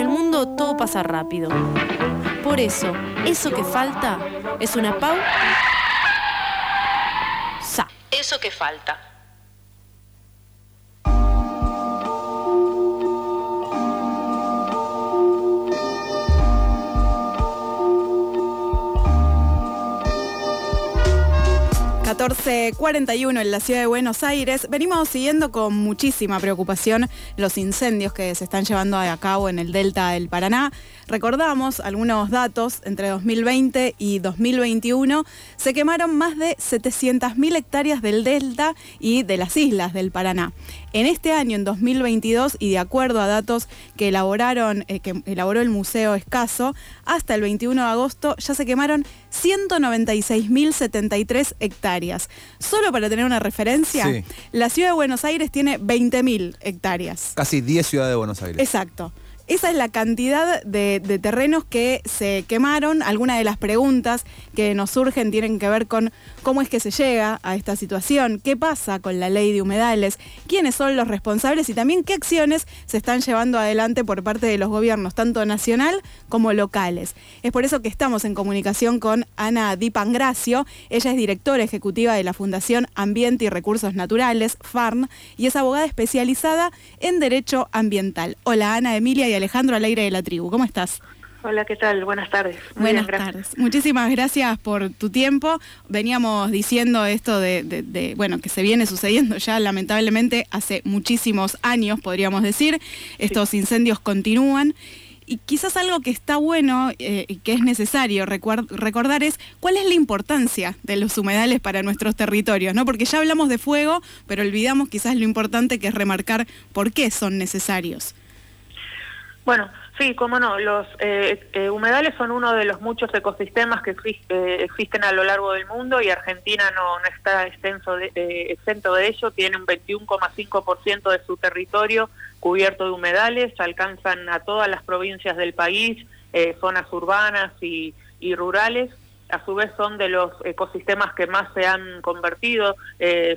el mundo todo pasa rápido. Por eso, eso que falta es una pau. Sa. Eso que falta. 14.41 en la ciudad de Buenos Aires. Venimos siguiendo con muchísima preocupación los incendios que se están llevando a cabo en el delta del Paraná. Recordamos algunos datos, entre 2020 y 2021 se quemaron más de 700.000 hectáreas del delta y de las islas del Paraná. En este año, en 2022, y de acuerdo a datos que, elaboraron, eh, que elaboró el Museo Escaso, hasta el 21 de agosto ya se quemaron 196.073 hectáreas. Solo para tener una referencia, la ciudad de Buenos Aires tiene 20.000 hectáreas. Casi 10 ciudades de Buenos Aires. Exacto. Esa es la cantidad de, terrenos que se quemaron. Algunas de las preguntas que nos surgen tienen que ver con cómo es que se llega a esta situación, qué pasa con la ley de humedales, quiénes son los responsables y también qué acciones se están llevando adelante por parte de los gobiernos, tanto nacional como locales. Es por eso que estamos en comunicación con Ana Dipangracio. Ella es directora ejecutiva de la Fundación Ambiente y Recursos Naturales, FARN, y es abogada especializada en Derecho Ambiental. Hola Ana, Emilia y Alejandro al aire de la tribu. ¿Cómo estás? Hola, ¿qué tal? Buenas tardes. Buenas tardes. Muchísimas gracias por tu tiempo. Veníamos diciendo esto de, bueno, que se viene sucediendo ya lamentablemente hace muchísimos años, podríamos decir. Estos incendios continúan. Y quizás algo que está bueno eh, y que es necesario recordar es cuál es la importancia de los humedales para nuestros territorios, ¿no? Porque ya hablamos de fuego, pero olvidamos quizás lo importante que es remarcar por qué son necesarios. Bueno, sí, cómo no. Los eh, eh, humedales son uno de los muchos ecosistemas que eh, existen a lo largo del mundo y Argentina no, no está de, exento de ello. Tiene un 21,5% de su territorio cubierto de humedales, alcanzan a todas las provincias del país, zonas urbanas y, y rurales a su vez son de los ecosistemas que más se han convertido,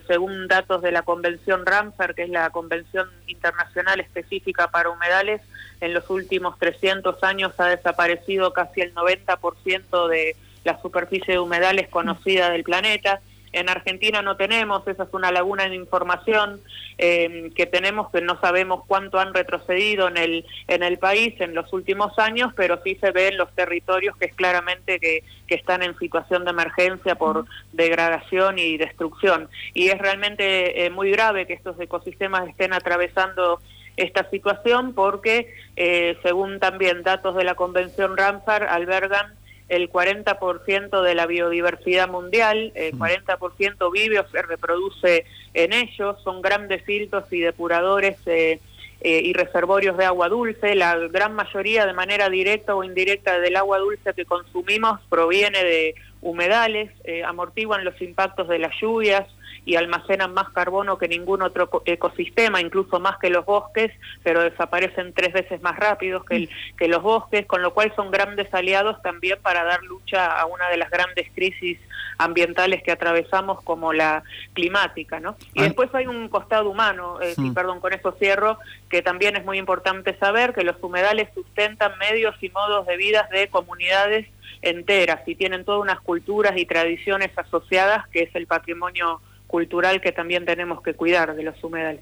según datos de la Convención Ramsar, que es la Convención Internacional Específica para Humedales, en los últimos 300 años ha desaparecido casi el 90% de la superficie de humedales conocida del planeta. En Argentina no tenemos, esa es una laguna de información eh, que tenemos que no sabemos cuánto han retrocedido en el, en el país en los últimos años, pero sí se ve en los territorios que es claramente que, que están en situación de emergencia por degradación y destrucción. Y es realmente eh, muy grave que estos ecosistemas estén atravesando esta situación porque, eh, según también datos de la Convención Ramsar, albergan el 40% de la biodiversidad mundial, el 40% vive o se reproduce en ellos, son grandes filtros y depuradores eh, eh, y reservorios de agua dulce, la gran mayoría de manera directa o indirecta del agua dulce que consumimos proviene de humedales, amortiguan los impactos de las lluvias, y almacenan más carbono que ningún otro ecosistema, incluso más que los bosques, pero desaparecen tres veces más rápido que, que los bosques, con lo cual son grandes aliados también para dar lucha a una de las grandes crisis ambientales que atravesamos como la climática, ¿no? Y ah. después hay un costado humano, eh, perdón, con eso cierro, que también es muy importante saber que los humedales sustentan medios y modos de vida de comunidades enteras y tienen todas unas culturas y tradiciones asociadas que es el patrimonio cultural que también tenemos que cuidar de los humedales.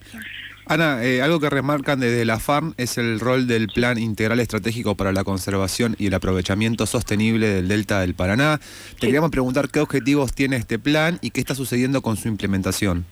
Ana, eh, algo que remarcan desde la FARM es el rol del Plan Integral Estratégico para la Conservación y el Aprovechamiento Sostenible del Delta del Paraná. Te queríamos preguntar qué objetivos tiene este plan y qué está sucediendo con su implementación.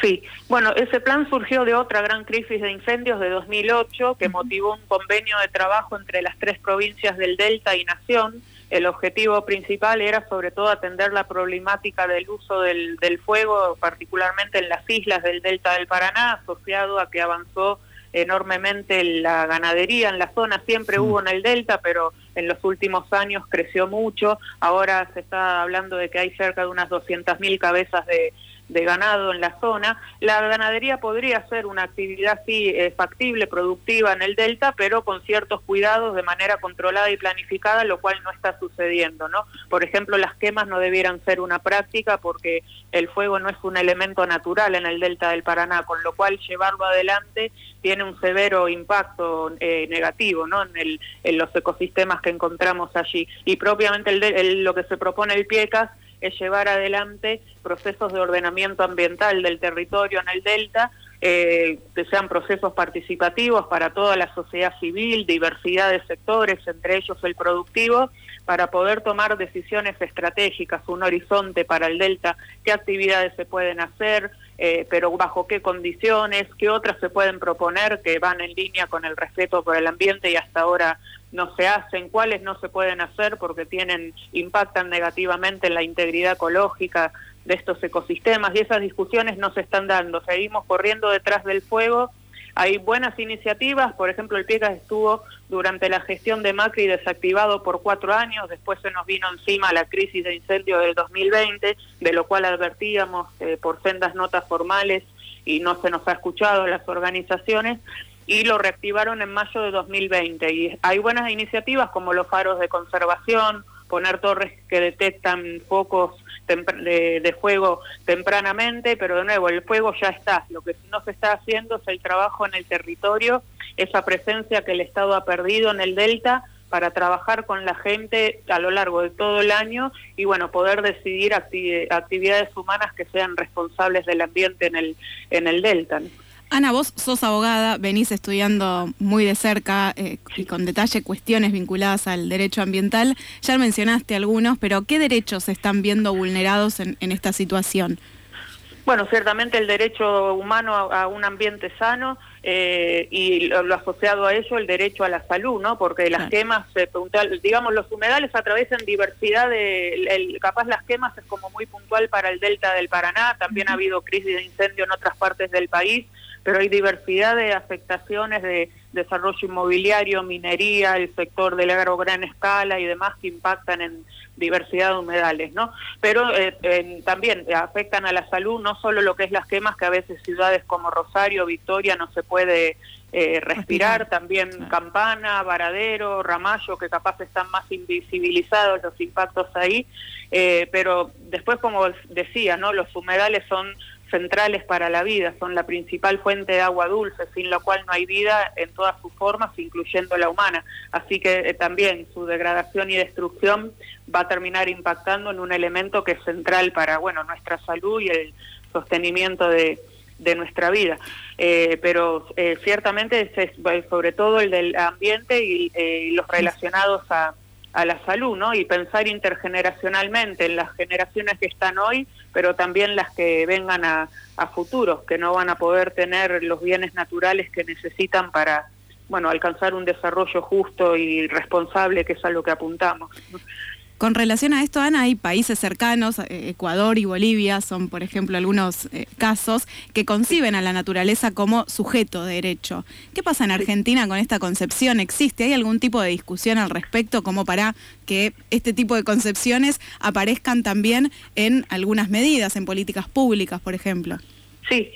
Sí, bueno, ese plan surgió de otra gran crisis de incendios de 2008 que motivó un convenio de trabajo entre las tres provincias del Delta y Nación el objetivo principal era sobre todo atender la problemática del uso del, fuego, particularmente en las islas del delta del Paraná, asociado a que avanzó enormemente la ganadería. En la zona, siempre hubo en el delta, pero en los últimos años creció mucho, ahora se está hablando de que hay cerca de unas 200.000 cabezas de, de ganado en la zona. La ganadería podría ser una actividad sí eh, factible, productiva en el delta, pero con ciertos cuidados de manera controlada y planificada, lo cual no está sucediendo, ¿no? Por ejemplo, las quemas no debieran ser una práctica porque el fuego no es un elemento natural en el delta del Paraná, con lo cual llevarlo adelante tiene un severo impacto eh, negativo, ¿no? En, el, en los ecosistemas que encontramos allí. Y propiamente el, lo que se propone el PIECAS es llevar adelante procesos de ordenamiento ambiental del territorio en el delta, eh, que sean procesos participativos para toda la sociedad civil, diversidad de sectores, entre ellos el productivo, para poder tomar decisiones estratégicas, un horizonte para el delta, qué actividades se pueden hacer, eh, pero bajo qué condiciones, qué otras se pueden proponer que van en línea con el respeto por el ambiente y hasta ahora no se hacen, cuáles no se pueden hacer porque tienen impactan negativamente en la integridad ecológica de estos ecosistemas y esas discusiones no se están dando. Seguimos corriendo detrás del fuego. Hay buenas iniciativas, por ejemplo, el PIECAS estuvo durante la gestión de Macri desactivado por cuatro años, después se nos vino encima la crisis de incendio del 2020, de lo cual advertíamos eh, por sendas notas formales y no se nos ha escuchado las organizaciones y lo reactivaron en mayo de 2020. Y hay buenas iniciativas como los faros de conservación, poner torres que detectan focos de, de, fuego tempranamente, pero de nuevo, el fuego ya está. Lo que no se está haciendo es el trabajo en el territorio, esa presencia que el Estado ha perdido en el Delta para trabajar con la gente a lo largo de todo el año y bueno, poder decidir actividades humanas que sean responsables del ambiente en el, en el Delta. Ana, vos sos abogada, venís estudiando muy de cerca eh, y con detalle cuestiones vinculadas al derecho ambiental. Ya mencionaste algunos, pero ¿qué derechos se están viendo vulnerados en, esta situación? Bueno, ciertamente el derecho humano a, un ambiente sano eh, y lo, asociado a ello el derecho a la salud, ¿no? Porque las quemas, digamos, los humedales atraviesan diversidad de, capaz las quemas es como muy puntual para el delta del Paraná, también ha habido crisis de incendio en otras partes del país pero hay diversidad de afectaciones de desarrollo inmobiliario, minería, el sector del agro gran escala y demás que impactan en diversidad de humedales, ¿no? Pero eh, también afectan a la salud, no solo lo que es las quemas, que a veces ciudades como Rosario, Victoria no se puede eh, respirar, también Campana, Varadero, Ramallo, que capaz están más invisibilizados los impactos ahí, eh, pero después, como decía, ¿no? Los humedales son centrales para la vida, son la principal fuente de agua dulce, sin la cual no hay vida en todas sus formas, incluyendo la humana. Así que eh, también su degradación y destrucción va a terminar impactando en un elemento que es central para bueno nuestra salud y el sostenimiento de, de nuestra vida. Eh, pero eh, ciertamente es, sobre todo el del ambiente y los relacionados a a la salud, ¿no? Y pensar intergeneracionalmente en las generaciones que están hoy, pero también las que vengan a, a futuro, que no van a poder tener los bienes naturales que necesitan para, bueno, alcanzar un desarrollo justo y responsable, que es a lo que apuntamos. Con relación a esto, Ana, hay países cercanos, eh, Ecuador y Bolivia son, por ejemplo, algunos eh, casos que conciben a la naturaleza como sujeto de derecho. ¿Qué pasa en Argentina con esta concepción? ¿Existe? ¿Hay algún tipo de discusión al respecto como para que este tipo de concepciones aparezcan también en algunas medidas, en políticas públicas, por ejemplo? Sí,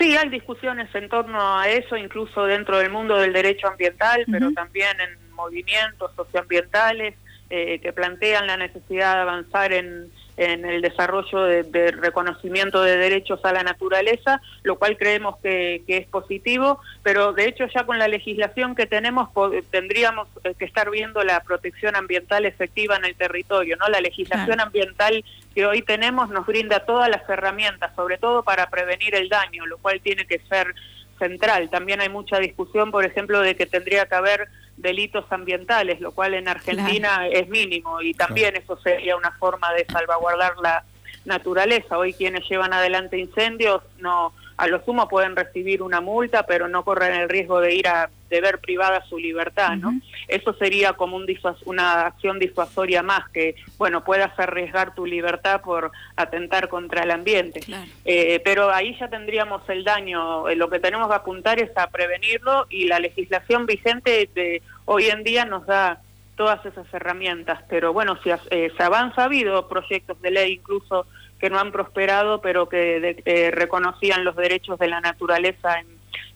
Sí, hay discusiones en torno a eso, incluso dentro del mundo del derecho ambiental, pero también en movimientos socioambientales. Eh, que plantean la necesidad de avanzar en, el desarrollo de, reconocimiento de derechos a la naturaleza, lo cual creemos que, es positivo, pero de hecho ya con la legislación que tenemos tendríamos eh, que estar viendo la protección ambiental efectiva en el territorio, ¿no? La legislación ambiental que hoy tenemos nos brinda todas las herramientas, sobre todo para prevenir el daño, lo cual tiene que ser central. También hay mucha discusión, por ejemplo, de que tendría que haber delitos ambientales, lo cual en Argentina es mínimo y también eso sería una forma de salvaguardar la naturaleza. Hoy quienes llevan adelante incendios no a lo sumo pueden recibir una multa, pero no corren el riesgo de ir a de ver privada su libertad, ¿no? Eso sería como un una acción disuasoria más que, bueno, puedas arriesgar tu libertad por atentar contra el ambiente. Eh, pero ahí ya tendríamos el daño. Eh, lo que tenemos que apuntar es a prevenirlo y la legislación vigente de hoy en día nos da todas esas herramientas. Pero bueno, si eh, se avanza, ha habido proyectos de ley incluso que no han prosperado, pero que eh, reconocían los derechos de la naturaleza en,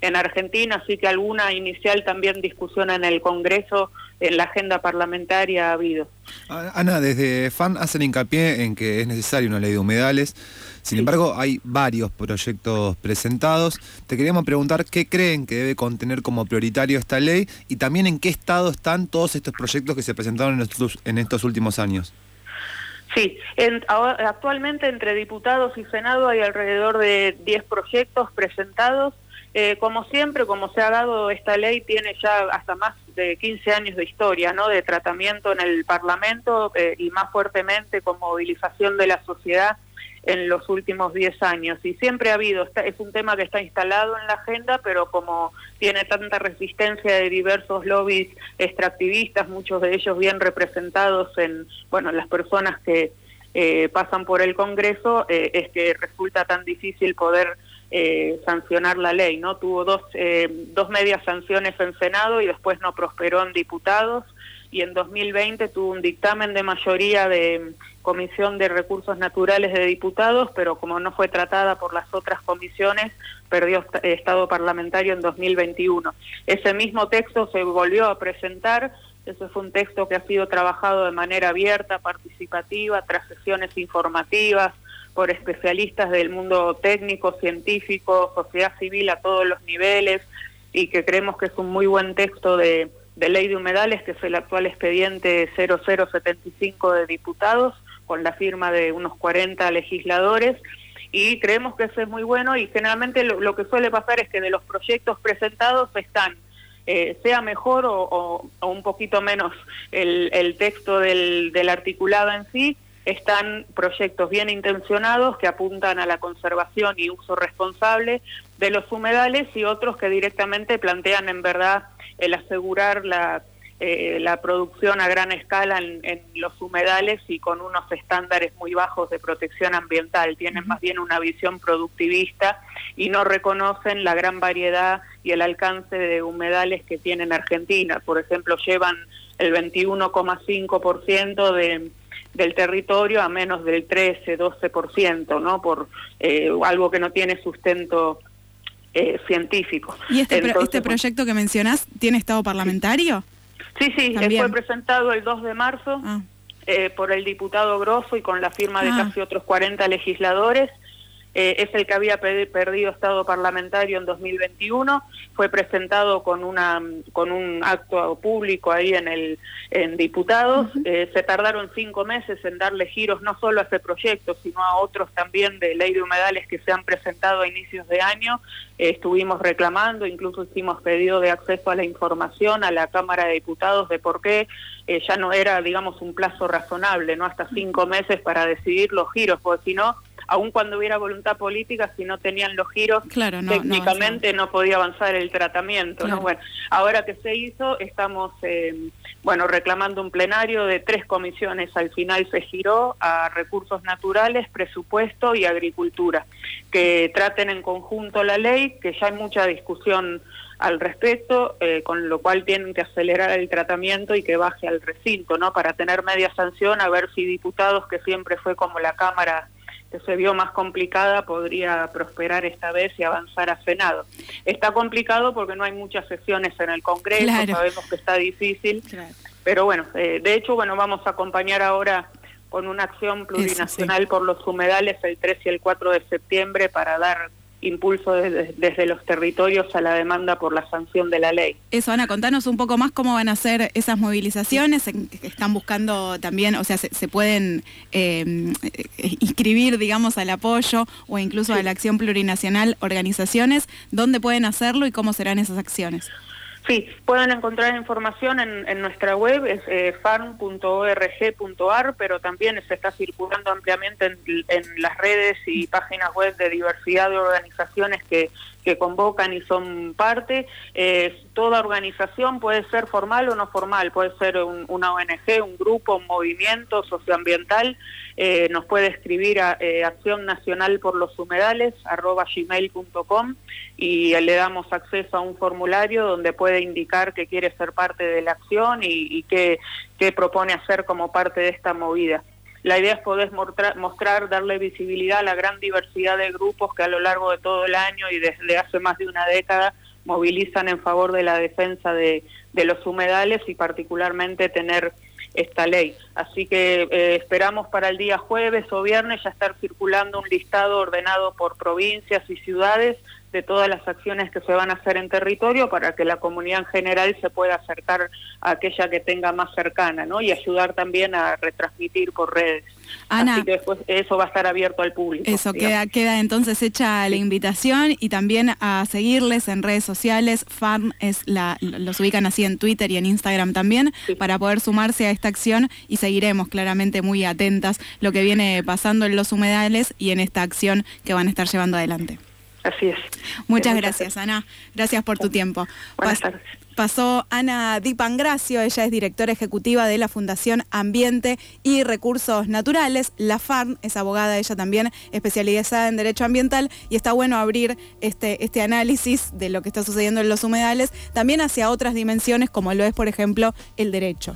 en Argentina, así que alguna inicial también discusión en el Congreso, en la agenda parlamentaria ha habido. Ana, desde FAN hacen hincapié en que es necesaria una ley de humedales. Sin embargo, hay varios proyectos presentados. Te queríamos preguntar qué creen que debe contener como prioritario esta ley y también en qué estado están todos estos proyectos que se presentaron en estos, en estos últimos años. Sí, actualmente entre diputados y Senado hay alrededor de 10 proyectos presentados. Eh, como siempre, como se ha dado esta ley, tiene ya hasta más de 15 años de historia, ¿no? De tratamiento en el Parlamento eh, y más fuertemente con movilización de la sociedad en los últimos 10 años. Y siempre ha habido, es un tema que está instalado en la agenda, pero como tiene tanta resistencia de diversos lobbies extractivistas, muchos de ellos bien representados en, bueno, las personas que eh, pasan por el Congreso, eh, es que resulta tan difícil poder eh, sancionar la ley, ¿no? Tuvo dos, dos medias sanciones en Senado y después no prosperó en diputados y en 2020 tuvo un dictamen de mayoría de Comisión de Recursos Naturales de Diputados, pero como no fue tratada por las otras comisiones, perdió estado parlamentario en 2021. Ese mismo texto se volvió a presentar, ese fue un texto que ha sido trabajado de manera abierta, participativa, tras sesiones informativas, por especialistas del mundo técnico, científico, sociedad civil a todos los niveles, y que creemos que es un muy buen texto de de ley de humedales, que es el actual expediente 0075 de diputados, con la firma de unos 40 legisladores, y creemos que eso es muy bueno y generalmente lo, que suele pasar es que de los proyectos presentados están, eh, sea mejor o, un poquito menos el, texto del, del articulado en sí, están proyectos bien intencionados que apuntan a la conservación y uso responsable de los humedales y otros que directamente plantean en verdad el asegurar la, eh, la producción a gran escala en, los humedales y con unos estándares muy bajos de protección ambiental. Tienen más bien una visión productivista y no reconocen la gran variedad y el alcance de humedales que tiene Argentina. Por ejemplo, llevan el 21,5% de del territorio a menos del 13, 12%, ¿no? Por eh, algo que no tiene sustento eh, científico. ¿Y este, este proyecto que mencionás tiene estado parlamentario? Sí, sí, fue presentado el 2 de marzo ah. eh, por el diputado Grosso y con la firma de ah. casi otros 40 legisladores. Eh, es el que había perdido estado parlamentario en 2021, fue presentado con una con un acto público ahí en el en diputados, eh, se tardaron cinco meses en darle giros no solo a ese proyecto, sino a otros también de ley de humedales que se han presentado a inicios de año, eh, estuvimos reclamando, incluso hicimos pedido de acceso a la información a la Cámara de Diputados de por qué ya no era, digamos, un plazo razonable, ¿no? Hasta cinco meses para decidir los giros, porque si no, aun cuando hubiera voluntad política, si no tenían los giros, técnicamente no, podía avanzar el tratamiento. ¿no? Bueno, ahora que se hizo, estamos eh, bueno reclamando un plenario de tres comisiones. Al final se giró a recursos naturales, presupuesto y agricultura, que traten en conjunto la ley, que ya hay mucha discusión al respecto, eh, con lo cual tienen que acelerar el tratamiento y que baje al recinto, ¿no? Para tener media sanción, a ver si diputados, que siempre fue como la Cámara que se vio más complicada podría prosperar esta vez y avanzar a Senado. Está complicado porque no hay muchas sesiones en el Congreso, sabemos que está difícil, pero bueno, eh, de hecho, bueno, vamos a acompañar ahora con una acción plurinacional por los humedales el 3 y el 4 de septiembre para dar impulso desde, los territorios a la demanda por la sanción de la ley. Eso, Ana, contanos un poco más cómo van a ser esas movilizaciones, están buscando también, o sea, se, pueden eh, inscribir, digamos, al apoyo o incluso a la acción plurinacional organizaciones, ¿dónde pueden hacerlo y cómo serán esas acciones? Sí, pueden encontrar información en, nuestra web, es eh, farm.org.ar, pero también se está circulando ampliamente en, las redes y páginas web de diversidad de organizaciones que, que convocan y son parte. Eh, toda organización puede ser formal o no formal, puede ser una ONG, un grupo, un movimiento socioambiental. Eh, nos puede escribir a eh, Acción Nacional por los Humedales, arroba gmail.com y le damos acceso a un formulario donde puede indicar que quiere ser parte de la acción y, y qué propone hacer como parte de esta movida. La idea es poder mostrar, darle visibilidad a la gran diversidad de grupos que a lo largo de todo el año y desde hace más de una década movilizan en favor de la defensa de, de los humedales y particularmente tener esta ley. Así que eh, esperamos para el día jueves o viernes ya estar circulando un listado ordenado por provincias y ciudades de todas las acciones que se van a hacer en territorio para que la comunidad en general se pueda acercar a aquella que tenga más cercana, ¿no? Y ayudar también a retransmitir por redes. Ana, Así que después eso va a estar abierto al público. Eso queda, queda entonces hecha la invitación y también a seguirles en redes sociales. Farm es la, los ubican así en Twitter y en Instagram también Sí. para poder sumarse a esta acción y seguiremos claramente muy atentas lo que viene pasando en los humedales y en esta acción que van a estar llevando adelante. Así es. Muchas gracias, Ana. Gracias por tu tiempo. Buenas Pas- tardes. Pasó Ana Dipangracio, ella es directora ejecutiva de la Fundación Ambiente y Recursos Naturales. La FARN es abogada, ella también especializada en Derecho Ambiental y está bueno abrir este, este análisis de lo que está sucediendo en los humedales también hacia otras dimensiones como lo es, por ejemplo, el derecho.